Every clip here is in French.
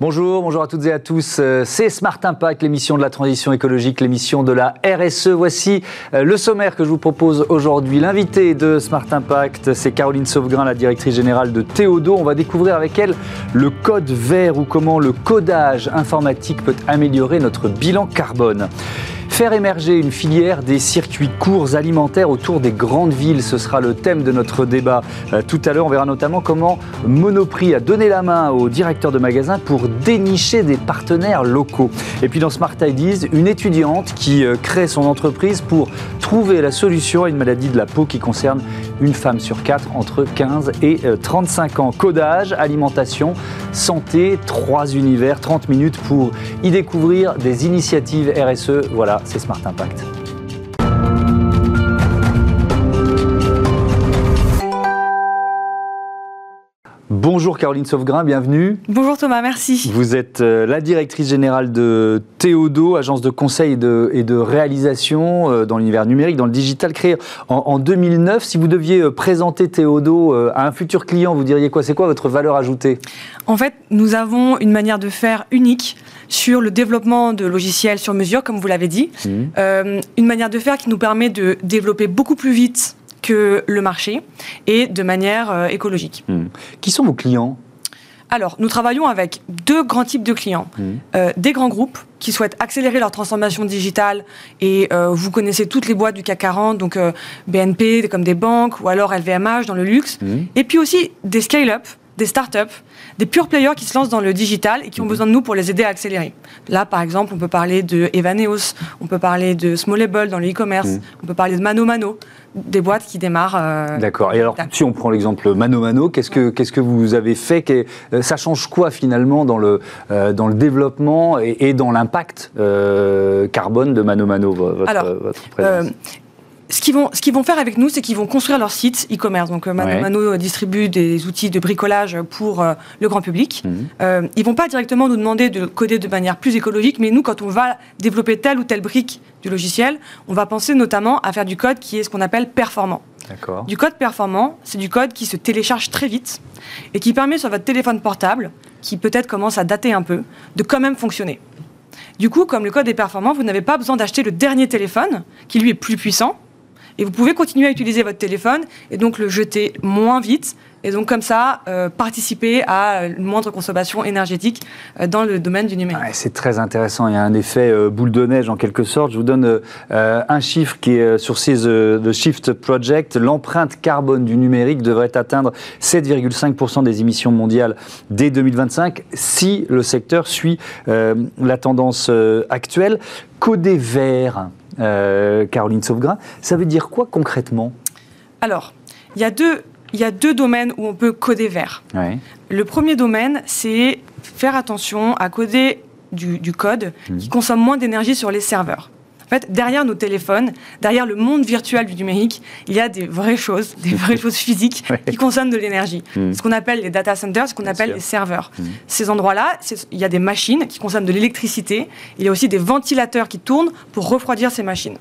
Bonjour, bonjour à toutes et à tous. Euh, c'est Smart Impact, l'émission de la transition écologique, l'émission de la RSE. Voici euh, le sommaire que je vous propose aujourd'hui. L'invité de Smart Impact, c'est Caroline Sauvegrain, la directrice générale de Théodo. On va découvrir avec elle le code vert ou comment le codage informatique peut améliorer notre bilan carbone. Faire émerger une filière des circuits courts alimentaires autour des grandes villes, ce sera le thème de notre débat. Euh, tout à l'heure, on verra notamment comment Monoprix a donné la main au directeur de magasin pour dénicher des partenaires locaux. Et puis dans Smart Ideas, une étudiante qui euh, crée son entreprise pour trouver la solution à une maladie de la peau qui concerne une femme sur quatre entre 15 et 35 euh, ans. Codage, alimentation, santé, trois univers, 30 minutes pour y découvrir des initiatives RSE. Voilà, c'est Smart Impact. Bonjour Caroline Sauvegrain, bienvenue. Bonjour Thomas, merci. Vous êtes euh, la directrice générale de Théodo, agence de conseil et de, réalisation euh, dans l'univers numérique, dans le digital, créé en, 2009. Si vous deviez euh, présenter Théodo à un futur client, vous diriez quoi? C'est quoi votre valeur ajoutée? En fait, nous avons une manière de faire unique sur le développement de logiciels sur mesure, comme vous l'avez dit. Mmh. Euh, une manière de faire qui nous permet de développer beaucoup plus vite que le marché et de manière euh, écologique. Mmh. Qui sont vos clients? Alors, nous travaillons avec deux grands types de clients. Mmh. Euh, des grands groupes qui souhaitent accélérer leur transformation digitale et vous connaissez toutes les boîtes du CAC 40, donc BNP comme des banques ou alors LVMH dans le luxe. Et puis aussi des scale-up des startups, des pure players qui se lancent dans le digital et qui ont mhm. besoin de nous pour les aider à accélérer. Là, par exemple, on peut parler de Evaneos, on peut parler de Smallable dans le e-commerce, mhm. on peut parler de Mano Mano, des boîtes qui démarrent. Euh, D'accord. Et alors, si on prend l'exemple Mano Mano, qu'est-ce que, qu'est-ce que vous avez fait? Euh, Ça change quoi finalement dans le, euh, dans le développement et, dans l'impact carbone de Mano Mano, votre, alors, votre présence? Ce qu'ils vont, faire avec nous, c'est qu'ils vont construire leur site e-commerce. Donc, euh, Mano, Mano distribue des outils de bricolage pour euh, le grand public. Ils mhm. Euh, ils vont pas directement nous demander de coder de manière plus écologique, mais nous, quand on va développer telle ou telle brique du logiciel, on va penser notamment à faire du code qui est ce qu'on appelle performant. Du code performant, c'est du code qui se télécharge très vite et qui permet sur votre téléphone portable, qui peut-être commence à dater un peu, de quand même fonctionner. Du coup, comme le code est performant, vous n'avez pas besoin d'acheter le dernier téléphone, qui lui est plus puissant, et vous pouvez continuer à utiliser votre téléphone et donc le jeter moins vite et donc comme ça euh, participer à une moindre consommation énergétique euh, dans le domaine du numérique. c'est très intéressant, il y a un effet euh, boule de neige en quelque sorte. Je vous donne un chiffre qui est sur ces The Shift Project. L'empreinte carbone du numérique devrait atteindre 7,5% des émissions mondiales dès 2025 si le secteur suit la tendance actuelle. Coder vert, euh, Caroline Sauvegrain. Ça veut dire quoi concrètement? Alors, il y a deux il y a deux domaines où on peut coder vert. Le premier domaine, c'est faire attention à coder du, code mmh. qui consomme moins d'énergie sur les serveurs. En fait, derrière nos téléphones, derrière le monde virtuel du numérique, il y a des vraies choses, des vraies choses physiques qui consomment de l'énergie. Mm. Ce qu'on appelle les data centers, ce qu'on appelle les serveurs. Mm. Ces endroits-là, il y a des machines qui consomment de l'électricité. Il y a aussi des ventilateurs qui tournent pour refroidir ces machines.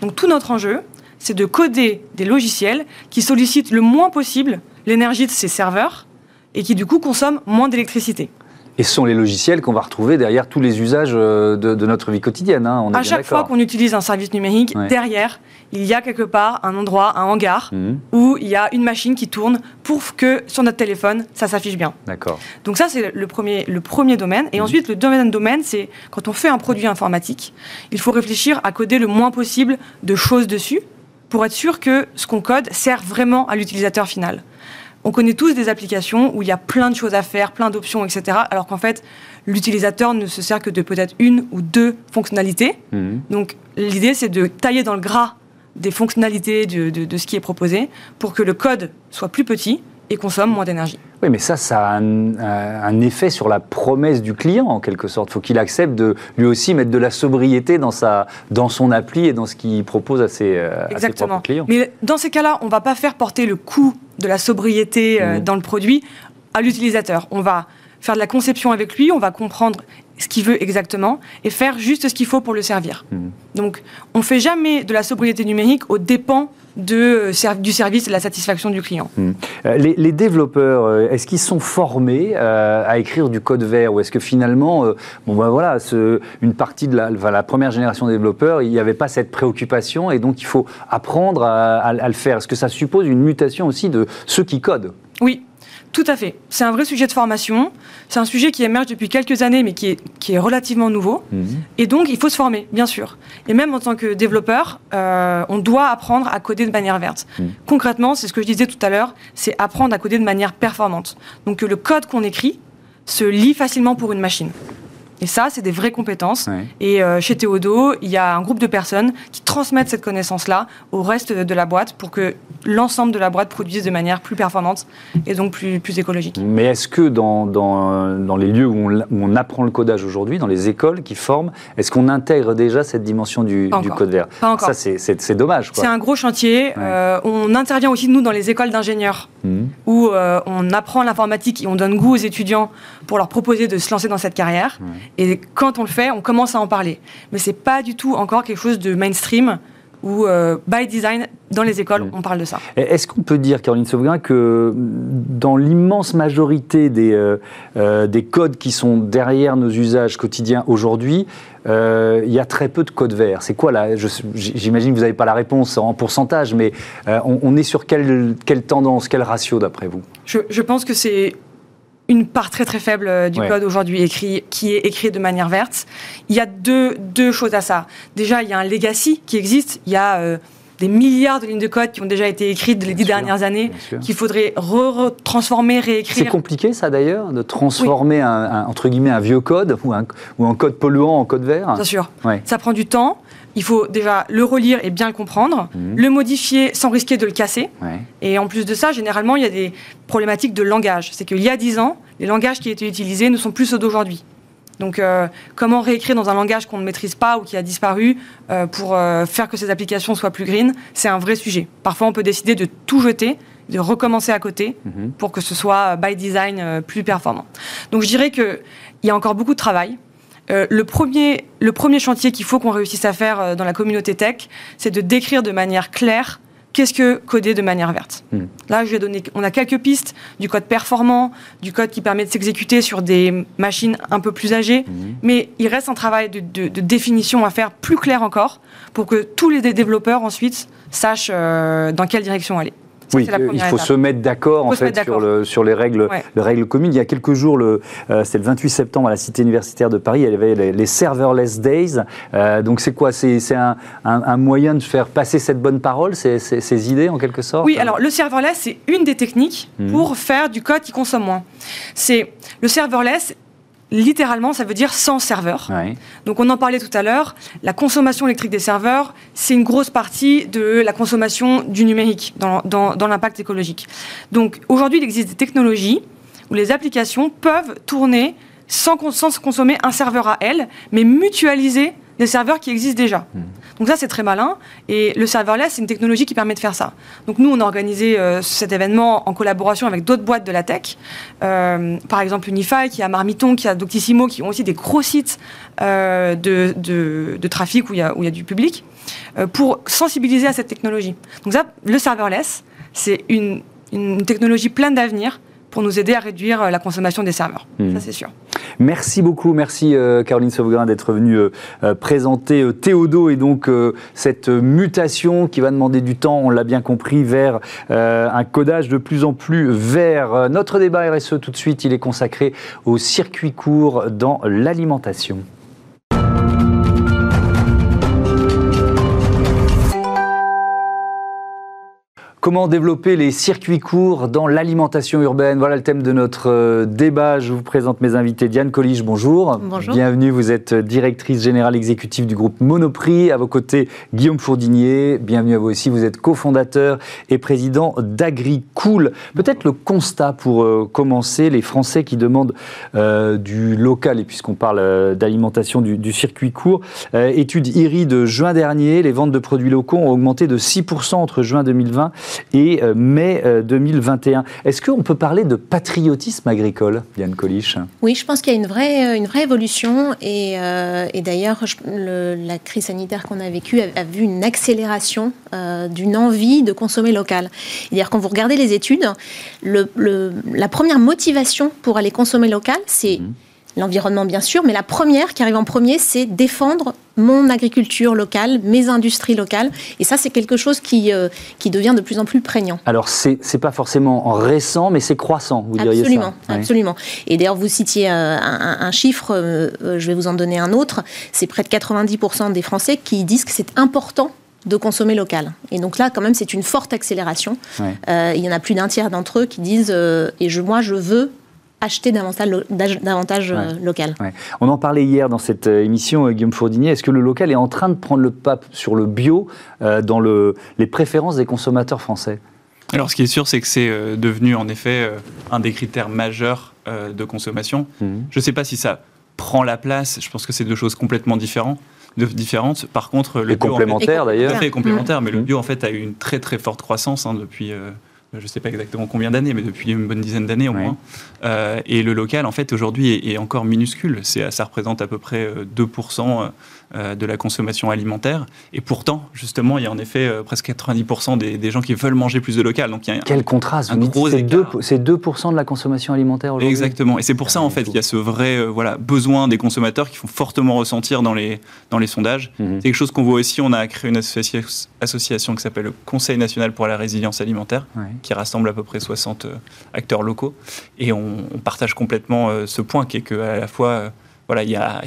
Donc tout notre enjeu, c'est de coder des logiciels qui sollicitent le moins possible l'énergie de ces serveurs et qui du coup consomment moins d'électricité. Et ce sont les logiciels qu'on va retrouver derrière tous les usages euh, de, notre vie quotidienne. Hein, à chaque fois qu'on utilise un service numérique, derrière, il y a quelque part un endroit, un hangar, mhm. où il y a une machine qui tourne pour que sur notre téléphone, ça s'affiche bien. D'accord. Donc ça, c'est le premier, le premier domaine. Et mhm. ensuite, le deuxième domaine, c'est quand on fait un produit informatique, il faut réfléchir à coder le moins possible de choses dessus pour être sûr que ce qu'on code sert vraiment à l'utilisateur final on connaît tous des applications où il y a plein de choses à faire, plein d'options, etc. Alors qu'en fait, l'utilisateur ne se sert que de peut-être une ou deux fonctionnalités. Mhm. Donc l'idée, c'est de tailler dans le gras des fonctionnalités de, ce qui est proposé pour que le code soit plus petit et consomme moins d'énergie. Oui, mais ça, ça a un, effet sur la promesse du client, en quelque sorte. Il faut qu'il accepte de lui aussi mettre de la sobriété dans, sa, dans son appli et dans ce qu'il propose à ses, euh, à ses propres clients. Mais dans ces cas-là, on ne va pas faire porter le coût de la sobriété euh, mmh. dans le produit à l'utilisateur. On va faire de la conception avec lui, on va comprendre ce qu'il veut exactement et faire juste ce qu'il faut pour le servir. Mmh. Donc, on ne fait jamais de la sobriété numérique aux dépens de, euh, du service et de la satisfaction du client. Hmm. Euh, les, développeurs, euh, est-ce qu'ils sont formés à écrire du code vert ou est-ce que finalement, bon ben voilà, ce, une partie de la, la, première génération de développeurs, il n'y avait pas cette préoccupation et donc il faut apprendre à le faire Est-ce que ça suppose une mutation aussi de ceux qui codent? Oui, tout à fait. C'est un vrai sujet de formation. C'est un sujet qui émerge depuis quelques années, mais qui est, qui est relativement nouveau. Mhm. Et donc, il faut se former, bien sûr. Et même en tant que développeur, euh, on doit apprendre à coder de manière verte. Mhm. Concrètement, c'est ce que je disais tout à l'heure, c'est apprendre à coder de manière performante. Donc, que le code qu'on écrit se lit facilement pour une machine. Et ça, c'est des vraies compétences. Et euh, chez Théodo, il y a un groupe de personnes qui transmettent cette connaissance-là au reste de la boîte pour que l'ensemble de la boîte produise de manière plus performante et donc plus, plus écologique. Mais est-ce que dans, dans, dans, les lieux où on, on apprend le codage aujourd'hui, dans les écoles qui forment, est-ce qu'on intègre déjà cette dimension du, du code vert? Pas encore. Ça, c'est dommage. C'est un gros chantier. Euh, on intervient aussi, nous, dans les écoles d'ingénieurs, mmh. où euh, on apprend l'informatique et on donne goût aux étudiants pour leur proposer de se lancer dans cette carrière. Et quand on le fait, on commence à en parler. Mais c'est pas du tout encore quelque chose de mainstream ou euh, by design, dans les écoles, mm. on parle de ça. Est-ce qu'on peut dire, Caroline Sauvegrain, que dans l'immense majorité des, euh, des codes qui sont derrière nos usages quotidiens aujourd'hui, il y a très peu de codes verts C'est quoi là? J'imagine que vous n'avez pas la réponse en pourcentage, mais on, est sur quelle, quelle tendance, quel ratio d'après vous? Je, je pense que c'est une part très très faible euh, du code aujourd'hui écrit, qui est écrit de manière verte. Il y a deux, deux choses à ça. Déjà, il y a un legacy qui existe. Il y a euh, des milliards de lignes de code qui ont déjà été écrites les dix dernières années, qu'il faudrait re-transformer, réécrire. C'est compliqué ça d'ailleurs, de transformer un, entre guillemets un vieux code ou un, ou un code polluant en code vert Bien sûr. Ça prend du temps il faut déjà le relire et bien le comprendre, mhm. le modifier sans risquer de le casser. Et en plus de ça, généralement, il y a des problématiques de langage. C'est qu'il y a 10 ans, les langages qui étaient utilisés ne sont plus ceux d'aujourd'hui. Donc, euh, comment réécrire dans un langage qu'on ne maîtrise pas ou qui a disparu euh, pour euh, faire que ces applications soient plus green, c'est un vrai sujet. Parfois, on peut décider de tout jeter, de recommencer à côté mhm. pour que ce soit by design plus performant. Donc, je dirais qu'il y a encore beaucoup de travail. Euh, le, premier, le premier chantier qu'il faut qu'on réussisse à faire euh, dans la communauté tech, c'est de décrire de manière claire qu'est-ce que coder de manière verte? Hmm. Là, je vais donner, on a quelques pistes du code performant, du code qui permet de s'exécuter sur des machines un peu plus âgées, hmm. mais il reste un travail de, définition à faire plus clair encore pour que tous les développeurs ensuite sachent euh, dans quelle direction aller oui, il faut se mettre d'accord en fait sur, le, sur, les règles, les règles communes. Il y a quelques jours, le, euh, c'était le 28 septembre à la Cité universitaire de Paris, il y avait les, serverless days. Euh, donc c'est quoi? C'est un, un, moyen de faire passer cette bonne parole, ces, ces, idées en quelque sorte? Oui, alors le serverless, c'est une des techniques hmm. pour faire du code qui consomme moins. C'est le serverless, littéralement, ça veut dire sans serveur. Donc on en parlait tout à l'heure, la consommation électrique des serveurs, c'est une grosse partie de la consommation du numérique dans, dans l'impact écologique. Donc aujourd'hui, il existe des technologies où les applications peuvent tourner sans, sans consommer un serveur à elles, mais mutualiser des serveurs qui existent déjà. Hmm. Donc ça, c'est très malin. Et le serverless, c'est une technologie qui permet de faire ça. Donc nous, on a organisé euh, cet événement en collaboration avec d'autres boîtes de la tech. Euh, par exemple, Unify, qui a Marmiton, qui a Doctissimo, qui ont aussi des gros sites euh, de, de, trafic où il, y a, où il y a du public, pour sensibiliser à cette technologie. Donc ça, le serverless, c'est une, une technologie pleine d'avenir pour nous aider à réduire la consommation des serveurs. Hmm. Ça, c'est sûr. Merci beaucoup, merci euh, Caroline Sauvegrain d'être venue euh, euh, présenter Théodo et donc cette mutation qui va demander du temps, on l'a bien compris, vers un codage de plus en plus vert. Notre débat RSE tout de suite, il est consacré au circuit court dans l'alimentation. Comment développer les circuits courts dans l'alimentation urbaine? Voilà le thème de notre euh, débat. Je vous présente mes invités. Diane Collige, bonjour. Bonjour. Bienvenue, vous êtes directrice générale exécutive du groupe Monoprix. À vos côtés, Guillaume Fourdinier. Bienvenue à vous aussi. Vous êtes cofondateur et président d'AgriCool. Peut-être le constat pour euh, commencer, les Français qui demandent euh, du local, et puisqu'on parle d'alimentation du, circuit court, étude IRI de juin dernier, les ventes de produits locaux ont augmenté de 6% entre juin 2020 et mai 2021. Est-ce qu'on peut parler de patriotisme agricole, Yann Coliche? Oui, je pense qu'il y a une vraie, une vraie évolution et, d'ailleurs, la crise sanitaire qu'on a vécue a, vu une accélération d'une envie de consommer local. C'est-à-dire quand vous regardez les études, le, la première motivation pour aller consommer local, c'est mhm l'environnement bien sûr, mais la première qui arrive en premier, c'est défendre mon agriculture locale, mes industries locales. Et ça, c'est quelque chose qui, euh, qui devient de plus en plus prégnant. Alors, c'est n'est pas forcément récent, mais c'est croissant, vous diriez absolument, ça Absolument. Et d'ailleurs, vous citiez euh, un, chiffre, euh, je vais vous en donner un autre. C'est près de 90% des Français qui disent que c'est important de consommer local. Et donc là, quand même, c'est une forte accélération. il y en a plus d'un tiers d'entre eux qui disent et je, moi, je veux acheter davantage, davantage euh, local. On en parlait hier dans cette euh, émission, euh, Guillaume Fourdinier. Est-ce que le local est en train de prendre le pas sur le bio dans le, les préférences des consommateurs français? Alors, ce qui est sûr, c'est que c'est devenu en effet un des critères majeurs de consommation. Mhm. Je ne sais pas si ça prend la place. Je pense que c'est deux choses complètement différentes. différentes. Par contre, le bio, complémentaire d'ailleurs. Tout complémentaire, mais le mhm. bio en fait a eu une très très forte croissance hein, depuis je ne sais pas exactement combien d'années, mais depuis une bonne dizaine d'années au moins. Euh, et le local, en fait, aujourd'hui, est, encore minuscule. Ça représente à peu près 2% euh, de la consommation alimentaire. Et pourtant, justement, il y a en effet euh, presque 90% des, gens qui veulent manger plus de local. Donc, il y a Quel contraste un gros C'est 2, 2 de la consommation alimentaire aujourd'hui Exactement. Et c'est pour ça, en fait, qu'il y a ce vrai euh, voilà, besoin des consommateurs qui font fortement ressentir dans les, dans les sondages. Mhm. C'est quelque chose qu'on voit aussi. On a créé une association qui s'appelle le Conseil national pour la résilience alimentaire, qui rassemble à peu près 60 acteurs locaux. Et on, on partage complètement ce point qui est qu'à la fois voilà, il y, a,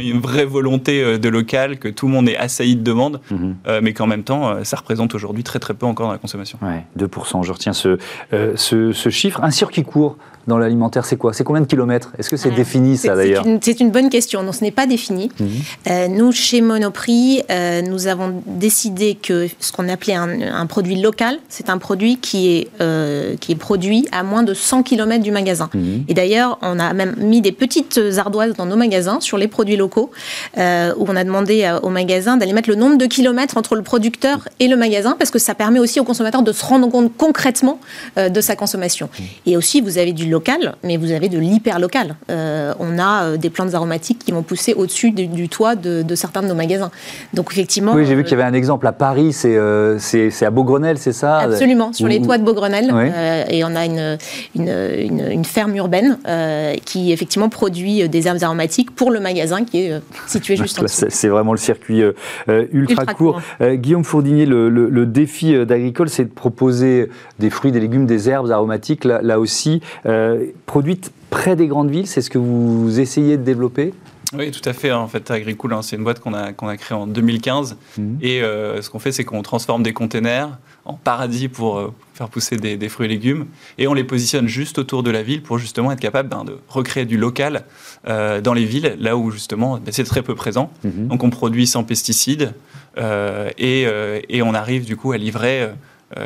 une vraie volonté euh, de local, que tout le monde est assailli de demandes, mhm. euh, mais qu'en même temps, euh, ça représente aujourd'hui très très peu encore dans la consommation. Ouais, 2%, je retiens ce, ce, ce, chiffre. Un circuit court, dans l'alimentaire, c'est quoi? C'est combien de kilomètres? Est-ce que c'est défini ça d'ailleurs? C'est une, bonne question. Non, ce n'est pas défini. Mhm. Euh, nous, chez Monoprix, euh, nous avons décidé que ce qu'on appelait un, produit local, c'est un produit qui est, euh, qui est produit à moins de 100 km du magasin. Mhm. Et d'ailleurs, on a même mis des petites ardoises dans nos magasins sur les produits locaux, où on a demandé au magasin d'aller mettre le nombre de kilomètres entre le producteur et le magasin, parce que ça permet aussi au consommateur de se rendre compte concrètement de sa consommation. Mhm. Et aussi, vous avez du local mais vous avez de l'hyper local. Euh, on a euh, des plantes aromatiques qui vont pousser au-dessus du, toit de, certains de nos magasins. Donc effectivement. Oui, j'ai vu qu'il y avait un exemple à Paris, c'est euh, à Beaugrenelle, c'est ça? Absolument, sur les toits de Beaugrenelle. et on a une, une, ferme urbaine qui effectivement produit des herbes aromatiques pour le magasin qui est situé juste en dessous. C'est vraiment le circuit ultra, court. Guillaume Fourdinier, le, défi d'Agricole, c'est de proposer des fruits, des légumes, des herbes aromatiques, là, là aussi. Euh, produites près des grandes villes, c'est ce que vous essayez de développer? Oui, tout à fait. En fait, Agricool, hein, c'est une boîte qu'on a, qu'on a créée en 2015. Mhm. Et euh, ce qu'on fait, c'est qu'on transforme des containers en paradis pour euh, faire pousser des, fruits et légumes. Et on les positionne juste autour de la ville pour justement être capable ben, de recréer du local dans les villes, là où justement ben, c'est très peu présent. Mhm. Donc on produit sans pesticides et, et, on arrive du coup à livrer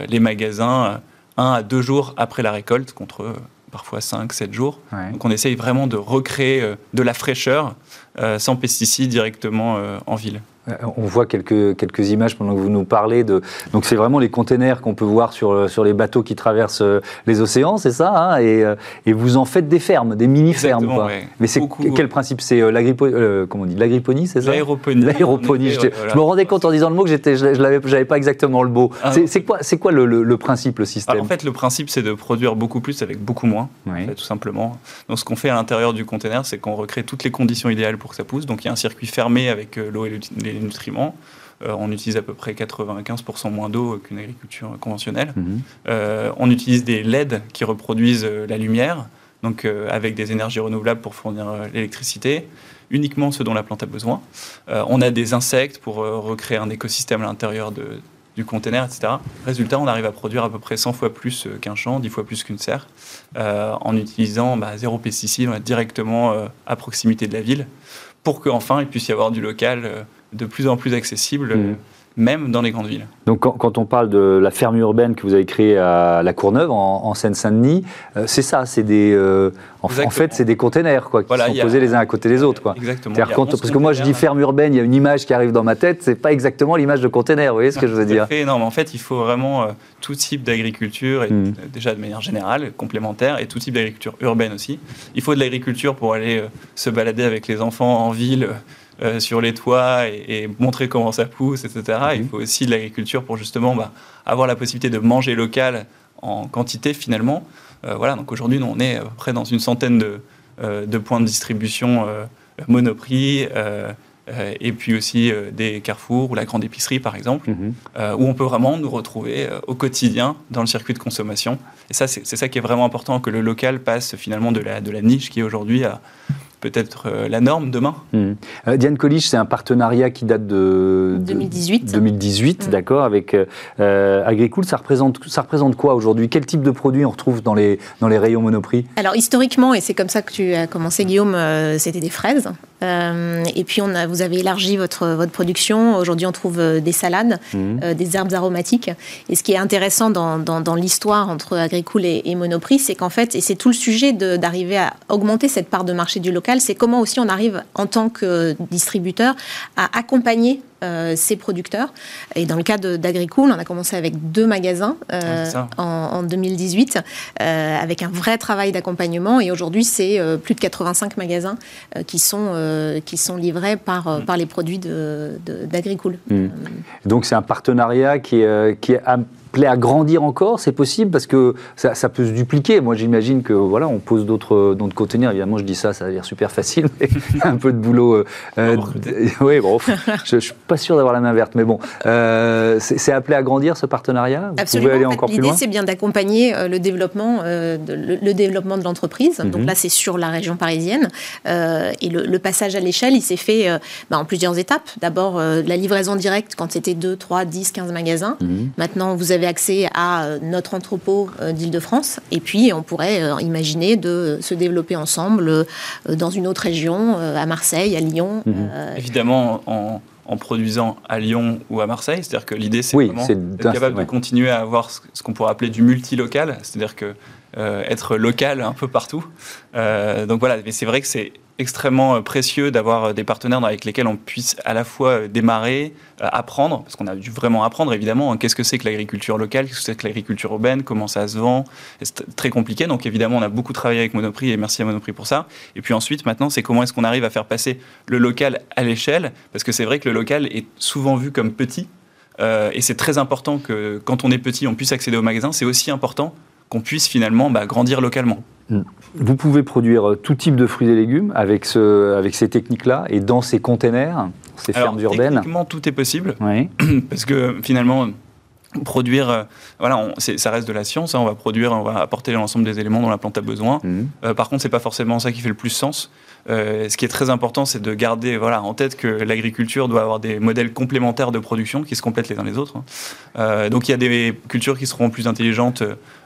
les magasins un à deux jours après la récolte contre parfois 5, 7 jours. Donc on essaye vraiment de recréer euh, de la fraîcheur euh, sans pesticides directement euh, en ville. Euh, on voit quelques, quelques images pendant que vous nous parlez. De... Donc, c'est vraiment les containers qu'on peut voir sur, sur les bateaux qui traversent euh, les océans, c'est ça hein et, euh, et, vous en faites des fermes, des mini-fermes. Mais c'est quel principe? C'est l'agriponie, c'est ça? L'aéroponie. L'aéroponie. Je, me rendais compte en disant le mot que je n'avais pas exactement le mot. Ah. c'est quoi, quoi le, le, principe, le système? En fait, le principe, c'est de produire beaucoup plus avec beaucoup moins, tout simplement. Donc, ce qu'on fait à l'intérieur du container, c'est qu'on recrée toutes les conditions idéales pour que ça pousse. Donc, il y a un circuit fermé avec l'eau et les nutriments. Euh, on utilise à peu près 95% moins d'eau qu'une agriculture conventionnelle. Mhm. Euh, on utilise des LED qui reproduisent euh, la lumière, donc avec des énergies renouvelables pour fournir l'électricité, uniquement ce dont la plante a besoin. on a des insectes pour recréer un écosystème à l'intérieur du conteneur, etc. Résultat, on arrive à produire à peu près 100 fois plus qu'un champ, 10 fois plus qu'une serre, en utilisant bah, zéro pesticide, directement à proximité de la ville, pour qu'enfin il puisse y avoir du local de plus en plus accessible. Mm. même dans les grandes villes. Donc quand, on parle de la ferme urbaine que vous avez créée à La Courneuve, en, Seine-Saint-Denis, euh, c'est ça, c'est des... Euh, en, fait, c'est des containers quoi, qui sont posés les uns à côté des autres. Quoi. Exactement. parce que moi, je dis ferme urbaine, il y a une image qui arrive dans ma tête, c'est pas exactement l'image de container, vous voyez ce que je veux dire Non, mais en fait, il faut vraiment euh, tout type d'agriculture, hmm. déjà de manière générale, complémentaire, et tout type d'agriculture urbaine aussi. Il faut de l'agriculture pour aller se balader avec les enfants en ville euh, sur les toits et, montrer comment ça pousse, etc. Il mhm. faut aussi de l'agriculture pour justement bah, avoir la possibilité de manger local en quantité finalement. Euh, voilà, donc aujourd'hui, on est à peu près dans une centaine de, euh, points de distribution Monoprix. et puis aussi des carrefours ou la grande épicerie par exemple, mhm. où on peut vraiment nous retrouver au quotidien dans le circuit de consommation. Et ça, c'est ça qui est vraiment important, que le local passe finalement de la, de la niche qui est aujourd'hui à, peut-être euh, la norme demain. Hmm. Euh, Diane Colliche, c'est un partenariat qui date de 2018. 2018, hmm. d'accord, avec euh, Agricool. Ça représente, ça représente quoi aujourd'hui? Quel type de produits on retrouve dans les, dans les rayons Monoprix? Alors historiquement, et c'est comme ça que tu as commencé Guillaume, c'était des fraises. et puis on a, vous avez élargi votre, votre production. Aujourd'hui, on trouve des salades, hmm. des herbes aromatiques. Et ce qui est intéressant dans, dans, l'histoire entre Agricool et, et Monoprix, c'est qu'en fait, et c'est tout le sujet d'arriver à augmenter cette part de marché du local, c'est comment aussi on arrive en tant que distributeur à accompagner euh, ces producteurs. Et dans le cas d'Agricool, on a commencé avec deux magasins euh, en, 2018, euh, avec un vrai travail d'accompagnement. Et aujourd'hui, c'est plus de 85 magasins qui, sont, qui sont livrés par, mm. par les produits d'Agricool. De, mm. Donc c'est un partenariat qui, qui est plaît à grandir encore, c'est possible parce que ça, peut se dupliquer. Moi, j'imagine que voilà, on pose d'autres d'autres conteneurs. Évidemment, je dis ça, ça a l'air super facile, mais un peu de boulot. Euh, euh oui, bon, je, ne suis pas sûr d'avoir la main verte, mais bon, euh, c'est appelé à grandir ce partenariat? Vous Absolument. Pouvez aller encore plus loin? L'idée, c'est bien d'accompagner euh, le développement, de, le, développement de l'entreprise. Donc mhm. là, c'est sur la région parisienne, et le, passage à l'échelle, il s'est fait bah, en plusieurs étapes. D'abord, la livraison directe quand c'était 2, 3, 10, 15 magasins. Mhm. Maintenant, vous avez accès à euh, notre entrepôt euh, d'Île-de-France. Et puis, on pourrait euh, imaginer de se développer ensemble dans une autre région, à Marseille, à Lyon. Mhm. Évidemment, en, produisant à Lyon ou à Marseille. C'est-à-dire que l'idée, c'est vraiment d'être capable de continuer à avoir ce, qu'on pourrait appeler du multilocal, c'est-à-dire que être local un peu partout. donc voilà, mais c'est vrai que c'est extrêmement euh, précieux d'avoir euh, des partenaires avec lesquels on puisse à la fois euh, démarrer, apprendre, parce qu'on a dû vraiment apprendre évidemment, hein, qu'est-ce que c'est que l'agriculture locale, qu'est-ce que c'est que l'agriculture urbaine, comment ça se vend, c'est très compliqué, donc évidemment on a beaucoup travaillé avec Monoprix et merci à Monoprix pour ça. Et puis ensuite maintenant c'est comment est-ce qu'on arrive à faire passer le local à l'échelle, parce que c'est vrai que le local est souvent vu comme petit, et c'est très important que quand on est petit on puisse accéder au magasin, c'est aussi important qu'on puisse finalement bah, grandir localement. Vous pouvez produire tout type de fruits et légumes avec, ce, avec ces techniques-là et dans ces containers, ces fermes urbaines Techniquement, tout est possible. Oui. Parce que finalement, produire, euh, voilà, ça reste de la science. Hein, on va produire, on va apporter l'ensemble des éléments dont la plante a besoin. Mmh. Euh, par contre, c'est pas forcément ça qui fait le plus sens. Euh, ce qui est très important, c'est de garder voilà, en tête que l'agriculture doit avoir des modèles complémentaires de production qui se complètent les uns les autres. Hein. donc, il y a des cultures qui seront plus intelligentes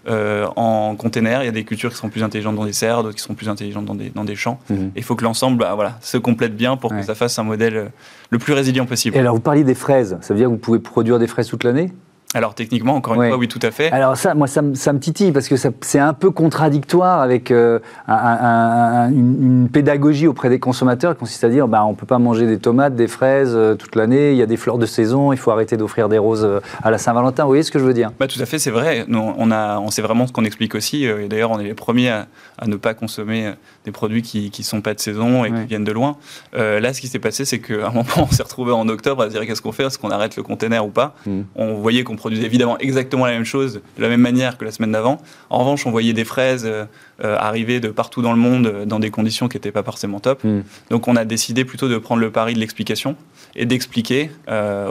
en container, il y a des cultures qui seront plus intelligentes dans des serres, d'autres qui seront plus intelligentes dans des, dans des champs. Mmh. Il faut que l'ensemble bah, voilà, se complète bien pour que ça fasse un modèle le plus résilient possible. Et alors, vous parliez des fraises. Ça veut dire que vous pouvez produire des fraises toute l'année? Alors techniquement, encore une fois, oui, tout à fait. Alors ça, moi, ça, me titille parce que c'est un peu contradictoire avec euh, une, pédagogie auprès des consommateurs qui consiste à dire, bah, on ne peut pas manger des tomates, des fraises euh, toute l'année, il y a des fleurs de saison, il faut arrêter d'offrir des roses euh, à la Saint-Valentin. Vous voyez ce que je veux dire? Bah, Tout à fait, c'est vrai. Nous, on, a, on sait vraiment ce qu'on explique aussi. et d'ailleurs, on est les premiers à, ne pas consommer des produits qui ne sont pas de saison et qui viennent de loin. là, ce qui s'est passé, c'est qu'à un moment, on s'est retrouvé en octobre à se dire qu'est-ce qu'on fait? Est-ce qu'on arrête le container ou pas? Mmh. On voyait qu'on produisait évidemment exactement la même chose de la même manière que la semaine d'avant. En revanche, on voyait des fraises euh, euh, arriver de partout dans le monde euh, dans des conditions qui n'étaient pas forcément top. Hmm. Donc on a décidé plutôt de prendre le pari de l'explication et d'expliquer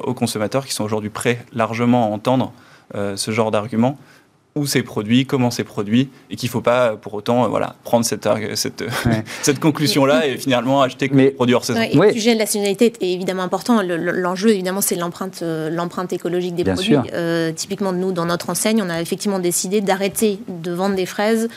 aux consommateurs qui sont aujourd'hui prêts largement à entendre ce genre d'arguments où c'est produit, comment c'est produit, et qu'il ne faut pas pour autant voilà, prendre cette, cette, cette conclusion-là et finalement acheter que Mais, produit hors saison. le sujet de la saisonnalité est évidemment important. L'enjeu, évidemment, c'est l'empreinte l'empreinte écologique des produits. typiquement, nous, dans notre enseigne, on a effectivement décidé d'arrêter de vendre des fraises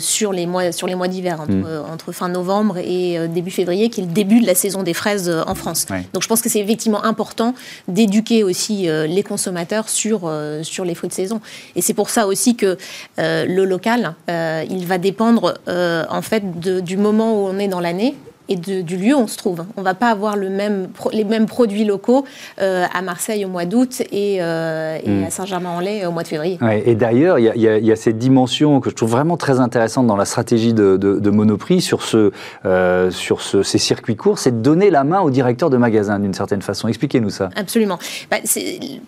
sur les mois, sur les mois d'hiver, entre, mm. entre, fin novembre et début février, qui est le début de la saison des fraises en France. Donc je pense que c'est effectivement important d'éduquer aussi les consommateurs sur, sur les fruits de saison. Et c'est pour ça aussi que euh, le local, euh, il va dépendre euh, en fait du moment où on est dans l'année et du lieu où on se trouve. On ne va pas avoir le même, les mêmes produits locaux à Marseille au mois d'août et, hmm. à Saint-Germain-en-Laye au mois de février. et d'ailleurs, il y, a cette dimension que je trouve vraiment très intéressante dans la stratégie de, Monoprix sur, ce, sur ces circuits courts, c'est de donner la main au directeur de magasin d'une certaine façon. Expliquez-nous ça. Absolument. Bah,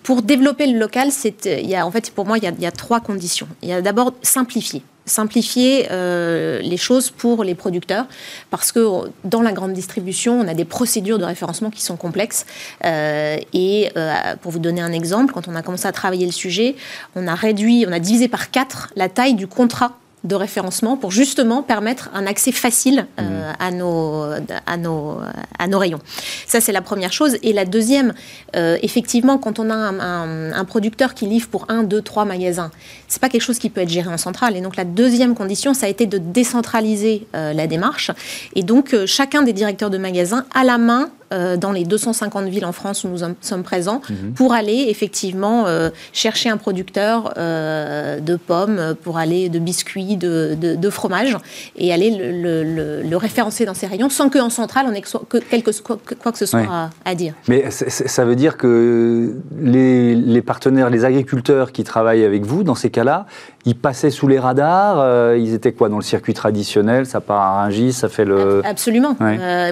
pour développer le local, il y a, en fait, pour moi, il y, a, il y a trois conditions. Il y a d'abord simplifier simplifier euh, les choses pour les producteurs, parce que dans la grande distribution, on a des procédures de référencement qui sont complexes. Euh, et euh, pour vous donner un exemple, quand on a commencé à travailler le sujet, on a réduit, on a divisé par quatre la taille du contrat de référencement pour justement permettre un accès facile euh, mmh. à, nos, à, nos, à nos rayons. Ça, c'est la première chose. Et la deuxième, euh, effectivement, quand on a un, producteur qui livre pour un, deux, trois magasins, c'est pas quelque chose qui peut être géré en centrale. Et donc, la deuxième condition, ça a été de décentraliser euh, la démarche. Et donc, chacun des directeurs de magasins a la main euh, dans les 250 villes en France où nous sommes présents mhm. pour aller effectivement euh, chercher un producteur euh, de pommes, pour aller de biscuits, de, de, fromage et aller le, référencer dans ces rayons sans qu'en centrale on ait que, quelque, quoi, que ce soit à, dire. Mais ça veut dire que les, les, partenaires, les agriculteurs qui travaillent avec vous dans ces cas-là, ils passaient sous les radars Ils étaient quoi dans le circuit traditionnel Ça part à Rungis, ça fait le... Absolument.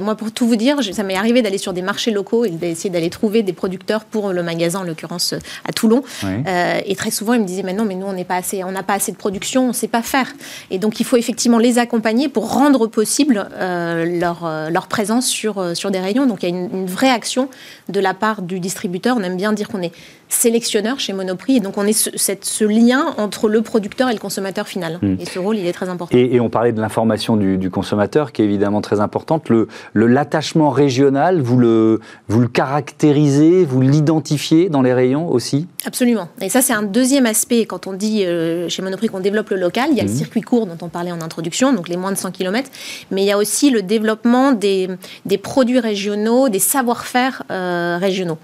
moi pour tout vous dire, ça m'est arrivé d'aller sur des marchés locaux et d'essayer d'aller trouver des producteurs pour le magasin, en l'occurrence à Toulon. Euh, et très souvent, ils me disaient, mais non, mais nous, on n'est pas assez, on n'a pas assez de production, on ne sait pas faire. Et donc, il faut effectivement les accompagner pour rendre possible euh, leur, euh, leur présence sur, sur des rayons. Donc, il y a une, une vraie action de la part du distributeur. On aime bien dire qu'on est sélectionneur chez Monoprix. Et donc, on est ce, ce, lien entre le producteur et le consommateur final. Hmm. Et ce rôle, il est très important. Et, on parlait de l'information du, consommateur, qui est évidemment très importante. Le, l'attachement régional, vous le, vous le caractérisez, vous l'identifiez dans les rayons aussi? Absolument. Et ça, c'est un deuxième aspect. Quand on dit euh, chez Monoprix qu'on développe le local, il y a le hmm. circuit court dont on parlait en introduction, donc les moins de 100 km. Mais il y a aussi le développement des, des produits régionaux, des savoir-faire euh, régionaux.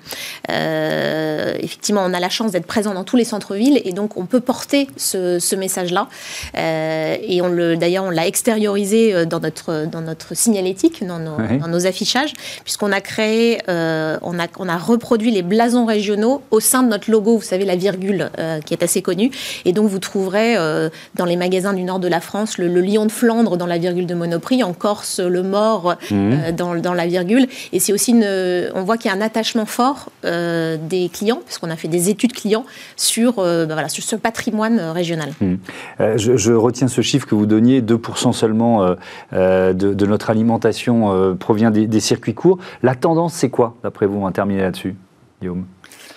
Euh, effectivement, on a la chance d'être présent dans tous les centres-villes et donc on peut porter ce, message-là. Euh, et on le, d'ailleurs, on l'a extériorisé euh, dans notre, dans notre signalétique, dans nos, dans nos affichages, puisqu'on a créé, euh, on, a, on a reproduit les blasons régionaux au sein de notre logo, vous savez, la virgule qui est assez connue. Et donc, vous trouverez dans les magasins du nord de la France le, lion de Flandre dans la virgule de Monoprix, en Corse, le mort mmh. dans, dans, la virgule. Et c'est aussi, une, on voit qu'il y a un attachement fort des clients, parce qu'on a fait des études clients sur, euh, bah voilà, sur ce patrimoine euh, Hmm. Euh, je, retiens ce chiffre que vous donniez, 2% seulement de, notre alimentation provient des, circuits courts. La tendance, c'est quoi, d'après vous On va terminer là-dessus, Guillaume?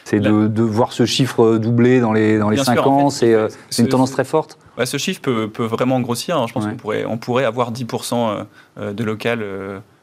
C'est de, voir ce chiffre doubler dans les, dans les 5 ans, c'est une tendance très forte? Ce chiffre peut, peut vraiment grossir. Hein. Je pense qu'on pourrait, on pourrait avoir 10% de local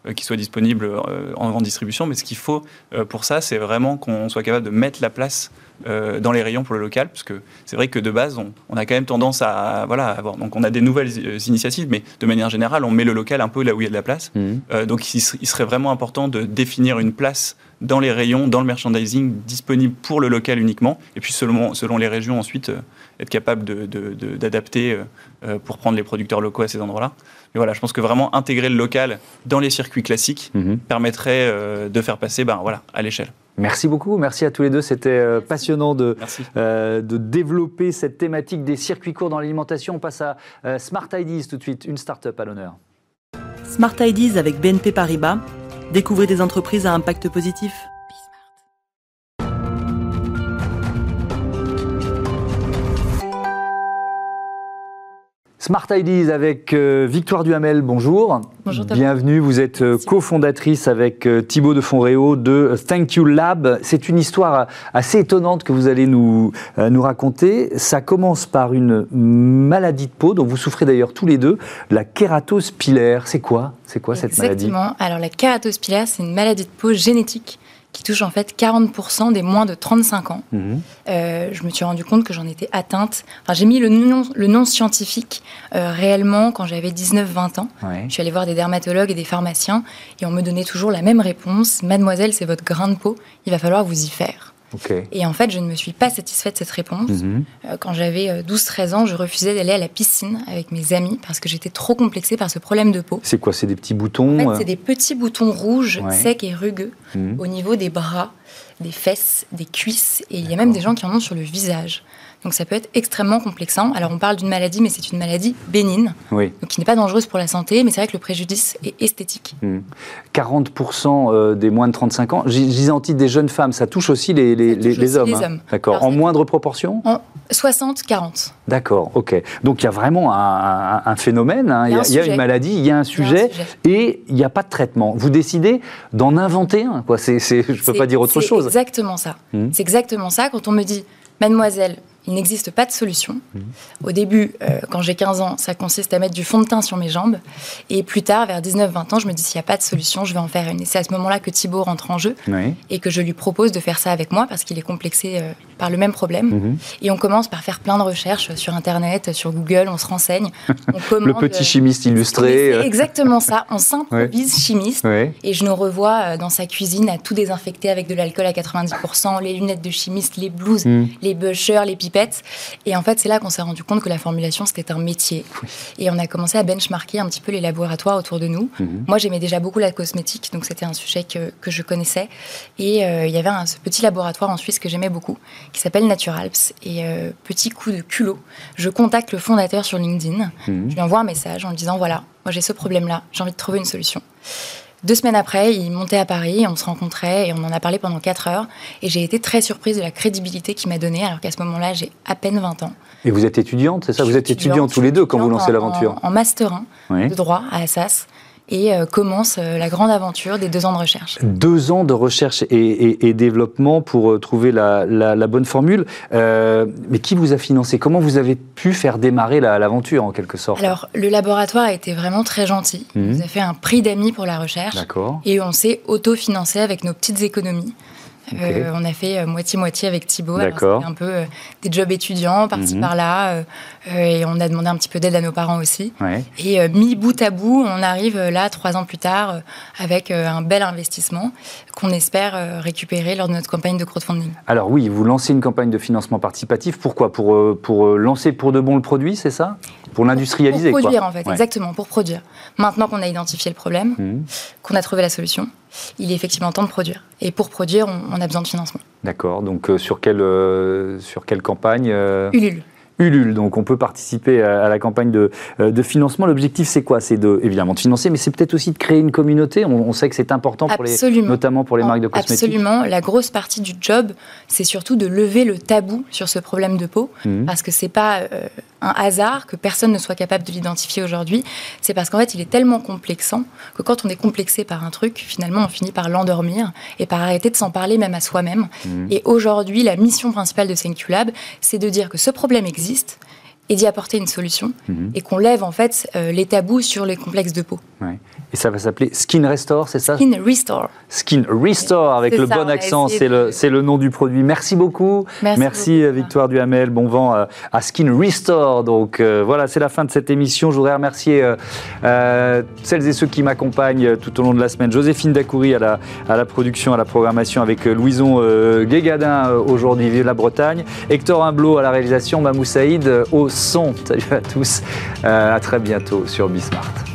euh, qui soit disponible euh, en grande distribution. Mais ce qu'il faut euh, pour ça, c'est vraiment qu'on soit capable de mettre la place dans les rayons pour le local, parce que c'est vrai que de base, on, a quand même tendance à voilà avoir. Donc, on a des nouvelles initiatives, mais de manière générale, on met le local un peu là où il y a de la place. Mmh. donc, il, serait vraiment important de définir une place dans les rayons, dans le merchandising, disponible pour le local uniquement, et puis selon, selon les régions ensuite être capable d'adapter de, pour prendre les producteurs locaux à ces endroits-là. Mais voilà, je pense que vraiment intégrer le local dans les circuits classiques mhm. permettrait euh, de faire passer ben, voilà, à l'échelle. Merci beaucoup, merci à tous les deux. C'était euh, passionnant de, euh, de développer cette thématique des circuits courts dans l'alimentation. On passe à Smart Ideas tout de suite, une start-up à l'honneur. Smart Ideas avec BNP Paribas. Découvrez des entreprises à impact positif. Smart Ideas avec euh, Victoire Duhamel, bonjour. Bonjour Bienvenue, vous êtes euh, cofondatrice avec euh, Thibaut de Fonréau de Thank You Lab. C'est une histoire assez étonnante que vous allez nous, nous raconter. Ça commence par une maladie de peau dont vous souffrez d'ailleurs tous les deux, la kératose pilaire. C'est quoi? C'est quoi cette maladie? Exactement. Alors la kératose pilaire, c'est une maladie de peau génétique qui touche en fait 40% des moins de 35 ans. Mhm. Euh, je me suis rendu compte que j'en étais atteinte. Enfin, j'ai mis le nom, le nom scientifique euh, réellement quand j'avais 19-20 ans. Je suis allée voir des dermatologues et des pharmaciens et on me donnait toujours la même réponse. Mademoiselle, c'est votre grain de peau, il va falloir vous y faire. Et en fait, je ne me suis pas satisfaite de cette réponse. Mhm. Euh, quand j'avais 12-13 euh, ans, je refusais d'aller à la piscine avec mes amis parce que j'étais trop complexée par ce problème de peau. C'est quoi C'est des petits boutons En fait, euh c'est des petits boutons rouges, secs et rugueux mhm. au niveau des bras, des fesses, des cuisses. Et il y a même des gens qui en ont sur le visage. Donc ça peut être extrêmement complexant. Alors on parle d'une maladie, mais c'est une maladie bénigne, donc qui n'est pas dangereuse pour la santé, mais c'est vrai que le préjudice est esthétique. 40% hmm. euh, des moins de 35 ans, titre des jeunes femmes, ça touche aussi les, les, les, hommes. Les hommes. D'accord. En moindre proportion? En 60-40. D'accord, ok. Donc il y a vraiment un, phénomène, hein. il, y a, une maladie, il y a un sujet, et il n'y a pas de traitement. Vous décidez d'en inventer un, quoi. je ne peux pas dire autre chose. C'est exactement ça. Hmm. C'est exactement ça. Quand on me dit, mademoiselle, il n'existe pas de solution. Mhm. Au début, euh, quand j'ai 15 ans, ça consiste à mettre du fond de teint sur mes jambes. Et plus tard, vers 19-20 ans, je me dis s'il n'y a pas de solution, je vais en faire une. Et c'est à ce moment-là que Thibaut rentre en jeu et que je lui propose de faire ça avec moi parce qu'il est complexé euh, par le même problème. Mhm. Et on commence par faire plein de recherches sur Internet, sur Google, on se renseigne. le petit chimiste illustré. C'est exactement ça. On s'improvise chimiste. Et je nous revois euh, dans sa cuisine à tout désinfecter avec de l'alcool à 90%, les lunettes de chimiste, les blouses, mhm. les bushers, les et en fait, c'est là qu'on s'est rendu compte que la formulation, c'était un métier. Et on a commencé à benchmarker un petit peu les laboratoires autour de nous. Mhm. Moi, j'aimais déjà beaucoup la cosmétique, donc c'était un sujet que, que, je connaissais. Et euh, il y avait un, ce petit laboratoire en Suisse que j'aimais beaucoup, qui s'appelle Naturalps. Et euh, petit coup de culot, je contacte le fondateur sur LinkedIn. Mhm. Je lui envoie un message en lui disant, voilà, moi j'ai ce problème-là, j'ai envie de trouver une solution. Deux semaines après, il montait à Paris, on se rencontrait et on en a parlé pendant quatre heures. Et j'ai été très surprise de la crédibilité qu'il m'a donnée, alors qu'à ce moment-là, j'ai à peine 20 ans. Et vous êtes étudiante, c'est ça? Vous êtes étudiante tous les deux quand vous lancez l'aventure en, en, Master 1 de droit à Assas et euh, commence euh, la grande aventure des deux ans de recherche. Deux ans de recherche et, développement pour euh, trouver la, bonne formule. mais qui vous a financé? Comment vous avez pu faire démarrer l'aventure en quelque sorte? Alors, le laboratoire a été vraiment très gentil. Il mhm. nous a fait un prix d'amis pour la recherche. Et on s'est autofinancé avec nos petites économies. Euh, on a fait moitié-moitié avec Thibaut. C'était un peu euh, des jobs étudiants, par-ci mhm. par-là. Et on a demandé un petit peu d'aide à nos parents aussi. Et mis bout à bout, on arrive là, trois ans plus tard, avec un bel investissement qu'on espère récupérer lors de notre campagne de crowdfunding. Alors oui, vous lancez une campagne de financement participatif. Pourquoi? Pour, pour lancer pour de bon le produit, c'est ça? Pour l'industrialiser Pour produire, en fait, exactement, pour produire. Maintenant qu'on a identifié le problème, mhm. qu'on a trouvé la solution, il est effectivement temps de produire. Et pour produire, on, a besoin de financement. D'accord. Donc, euh, sur, quelle, euh, sur quelle campagne euh? Ulule. Ulule. Donc on peut participer à, la campagne de, de financement. L'objectif c'est quoi? C'est de évidemment de financer, mais c'est peut-être aussi de créer une communauté. On, sait que c'est important pour les, notamment pour les marques de cosmétiques. Absolument. La grosse partie du job, c'est surtout de lever le tabou sur ce problème de peau, mmh. parce que c'est pas un hasard que personne ne soit capable de l'identifier aujourd'hui. C'est parce qu'en fait, il est tellement complexant que quand on est complexé par un truc, finalement, on finit par l'endormir et par arrêter de s'en parler même à soi-même. Mmh. Et aujourd'hui, la mission principale de Lab, c'est de dire que ce problème existe existe et d'y apporter une solution mmh. et qu'on lève en fait euh, les tabous sur les complexes de peau. Et ça va s'appeler Skin Restore, c'est ça? Skin Restore. Skin Restore, avec le bon accent, c'est le, le, nom du produit. Merci beaucoup. Merci, euh, Victoire Duhamel. Bon vent euh, à Skin Restore. Donc euh, voilà, c'est la fin de cette émission. Je voudrais remercier celles et ceux qui m'accompagnent tout au long de la semaine. Joséphine Dacoury à la, à la production, à la programmation avec Louison Guégadin aujourd'hui, vive la Bretagne. Hector Imblot à la réalisation, Mamou Saïd au Salut à tous. à très bientôt sur Bismart.